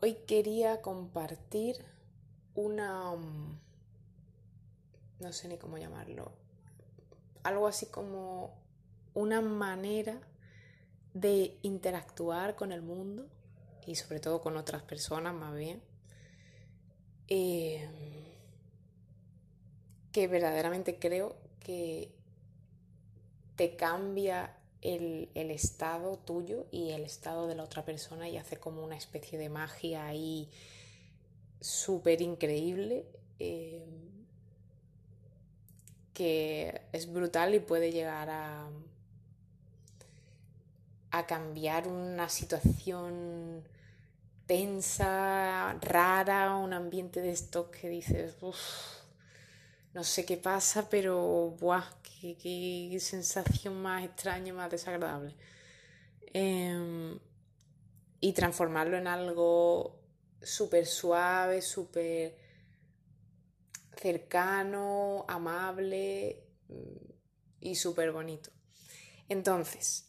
Hoy quería compartir una... Mm, no sé ni cómo llamarlo. Algo así como una manera de interactuar con el mundo y sobre todo con otras personas más bien. Eh, que verdaderamente creo que te cambia el, estado tuyo y el estado de la otra persona y hace como una especie de magia ahí súper increíble eh, que es brutal y puede llegar a, a cambiar una situación tensa, rara, un ambiente de esto que dices, no sé qué pasa, pero ¡buah! Qué, sensación más extraña, más desagradable. Em, y transformarlo en algo súper suave, súper cercano, amable mm, y súper bonito. Entonces,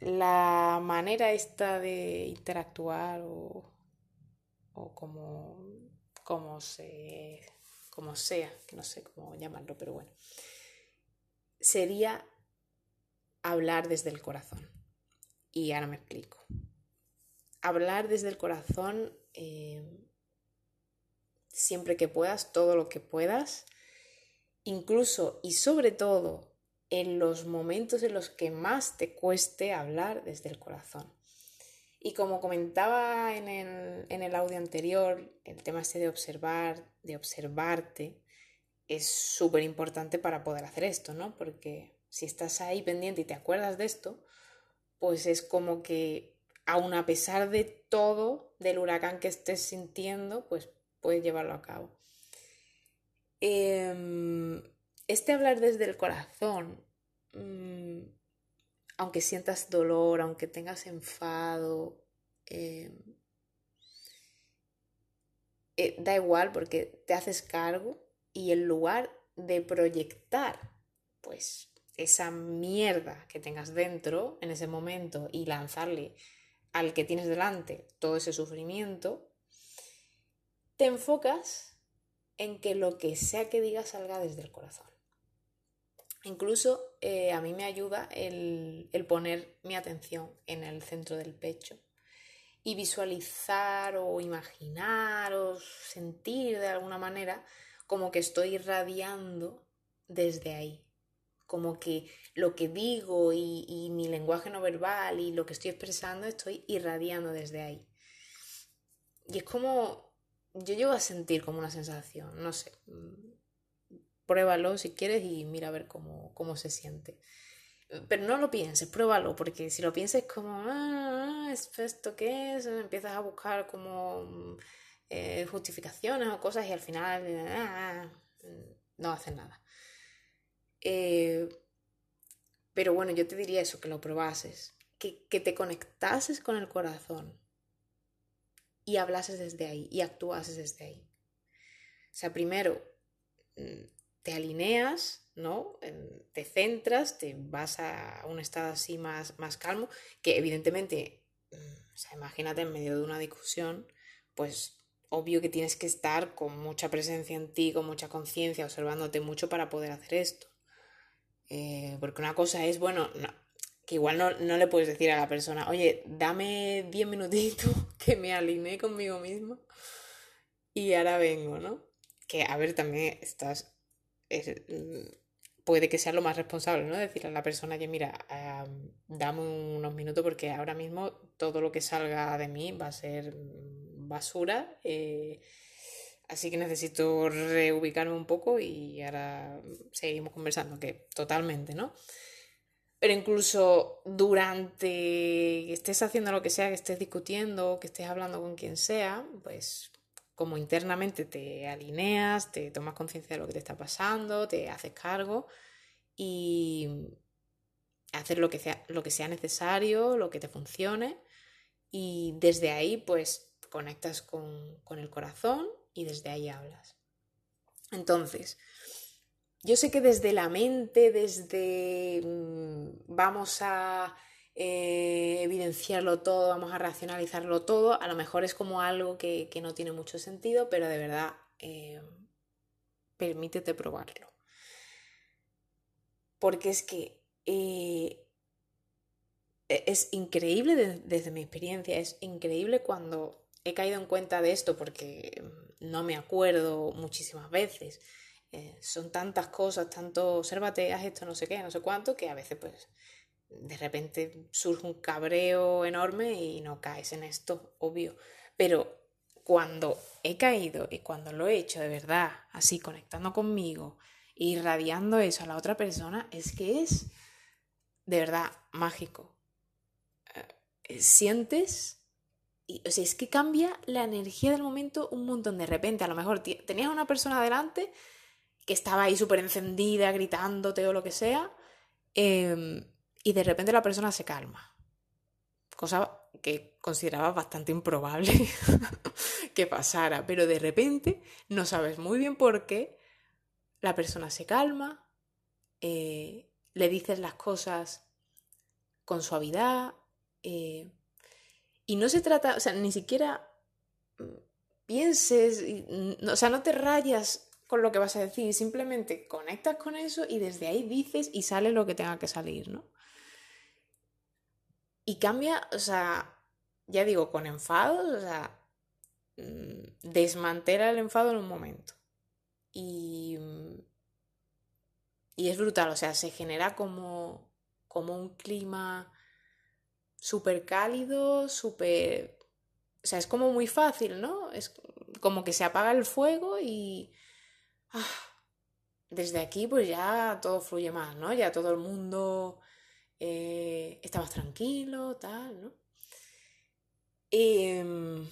la manera esta de interactuar o, o como, como, se, como sea, que no sé cómo llamarlo, pero bueno, sería hablar desde el corazón. Y ahora me explico. Hablar desde el corazón eh, siempre que puedas, todo lo que puedas, incluso y sobre todo en los momentos en los que más te cueste hablar desde el corazón. Y como comentaba en el, en el audio anterior, el tema este de observar, de observarte, es súper importante para poder hacer esto, ¿no? Porque si estás ahí pendiente y te acuerdas de esto, pues es como que aun a pesar de todo, del huracán que estés sintiendo, pues puedes llevarlo a cabo. Em, este hablar desde el corazón, mm, aunque sientas dolor, aunque tengas enfado, em, eh, da igual porque te haces cargo y en lugar de proyectar pues esa mierda que tengas dentro en ese momento y lanzarle al que tienes delante todo ese sufrimiento, te enfocas en que lo que sea que digas salga desde el corazón. Incluso eh, a mí me ayuda el, el poner mi atención en el centro del pecho y visualizar o imaginar o sentir de alguna manera como que estoy irradiando desde ahí, como que lo que digo y, mi lenguaje no verbal y lo que estoy expresando estoy irradiando desde ahí. Y es como, yo llego a sentir como una sensación, no sé, pruébalo si quieres y mira a ver cómo, cómo se siente. Pero no lo pienses, pruébalo, porque si lo piensas como, ah, ¿esto qué es? Empiezas a buscar como eh, justificaciones o cosas y al final ah, no hacen nada. Eh, pero bueno, yo te diría eso, que lo probases, que, que te conectases con el corazón y hablases desde ahí y actuases desde ahí. O sea, primero mm, te alineas, ¿no? Te centras, te vas a un estado así más, más calmo, que evidentemente, mm, o sea, imagínate en medio de una discusión, pues obvio que tienes que estar con mucha presencia en ti, con mucha conciencia, observándote mucho para poder hacer esto. Eh, porque una cosa es, bueno, que igual no, no, le puedes decir a la persona, oye, dame 10 minutitos que me alinee conmigo mismo y ahora vengo, ¿no? Que a ver, también estás... puede que sea lo más responsable, ¿no? Decirle a la persona, oye, mira, dame unos minutos porque ahora mismo todo lo que salga de mí va a ser basura. Eh, así que necesito reubicarme un poco y ahora seguimos conversando, que totalmente, ¿no? Pero incluso durante que estés haciendo lo que sea, que estés discutiendo, que estés hablando con quien sea, pues como internamente te alineas, te tomas conciencia de lo que te está pasando, te haces cargo y hacer lo que sea, lo que sea necesario, lo que te funcione y desde ahí pues conectas con, el corazón y desde ahí hablas. Entonces, yo sé que desde la mente, desde mm, vamos a eh, evidenciarlo todo, vamos a racionalizarlo todo. A lo mejor es como algo que, no tiene mucho sentido, pero de verdad, eh, permítete probarlo. Porque es que eh, e-, es increíble desde mi experiencia, es increíble cuando he caído en cuenta de esto porque no me acuerdo muchísimas veces. Eh, son tantas cosas, tanto obsérvate, esto, no sé qué, no sé cuánto, que a veces pues de repente surge un cabreo enorme y no caes en esto, obvio. Pero cuando he caído y cuando lo he hecho de verdad, así conectando conmigo, irradiando eso a la otra persona, es que es de verdad mágico. Eh, sientes, y, o sea, es que cambia la energía del momento un montón. De repente, a lo mejor tenías una persona delante que estaba ahí súper encendida, gritándote o lo que sea, em, y de repente la persona se calma. Cosa que consideraba bastante improbable que pasara, pero de repente no sabes muy bien por qué, la persona se calma, eh, le dices las cosas con suavidad, eh, y no se trata, o sea, ni siquiera mm, pienses, o sea, no te rayas con lo que vas a decir, simplemente conectas con eso y desde ahí dices y sale lo que tenga que salir, ¿no? Y cambia, o sea, ya digo, con enfado, o sea, mm, desmantela el enfado en un momento. Y, mm, y es brutal, o sea, se genera como, como un clima súper cálido, súper... O sea, es como muy fácil, ¿no? Es como que se apaga el fuego y... Ah, desde aquí pues ya todo fluye más, ¿no? Ya todo el mundo eh, está más tranquilo, tal, ¿no? Em,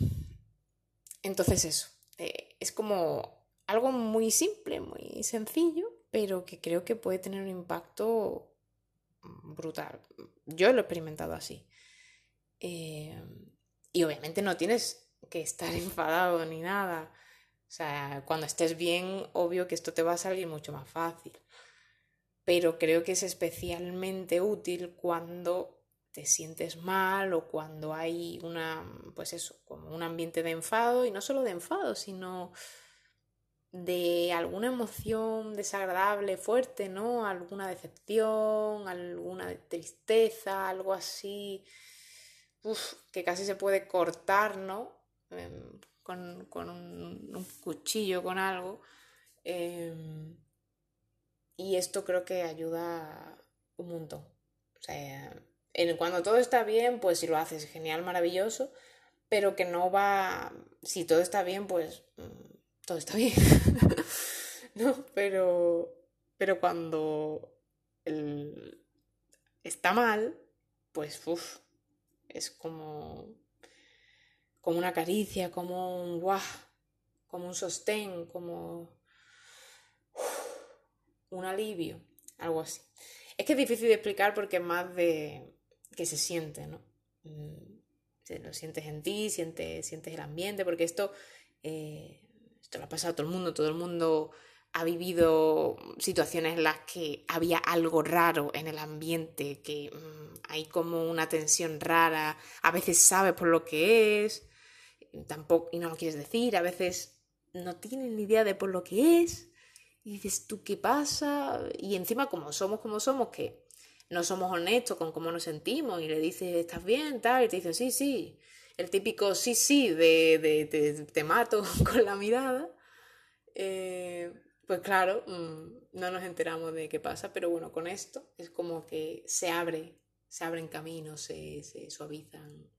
entonces eso, eh, es como algo muy simple, muy sencillo, pero que creo que puede tener un impacto brutal. Yo lo he experimentado así. Em, y obviamente no tienes que estar enfadado ni nada. O sea, cuando estés bien, obvio que esto te va a salir mucho más fácil. Pero creo que es especialmente útil cuando te sientes mal o cuando hay una, pues eso, como un ambiente de enfado, y no solo de enfado, sino de alguna emoción desagradable, fuerte, ¿no? Alguna decepción, alguna tristeza, algo así, que casi se puede cortar, ¿no? Em, con, un, cuchillo, con algo. Em, y esto creo que ayuda un montón. O sea, cuando todo está bien, pues si lo haces genial, maravilloso, pero que no va, si todo está bien, pues mm, todo está bien, ¿no? Pero, pero cuando está mal, pues uff, es como, como una caricia, como un guau, como un sostén, como un alivio, algo así. Es que es difícil de explicar porque es más de que se siente, ¿no? Mm, lo sientes en ti, sientes, sientes el ambiente, porque esto eh, lo ha pasado a todo el mundo, todo el mundo ha vivido situaciones en las que había algo raro en el ambiente, que mm, hay como una tensión rara, a veces sabes por lo que es, tampoco, y no lo quieres decir, a veces no tienes ni idea de por lo que es, y dices, ¿tú qué pasa? Y encima como somos como somos, que no somos honestos con cómo nos sentimos, y le dices, ¿estás bien? Tal, y te dicen, sí, sí, el típico sí, sí de, de, te mato con la mirada, eh, pues claro, mm, no nos enteramos de qué pasa, pero bueno, con esto es como que se abre, se abren caminos, se, se suavizan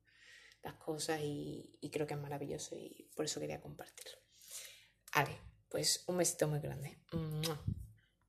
las cosas y, y, creo que es maravilloso y por eso quería compartirlo. Vale, pues un besito muy grande.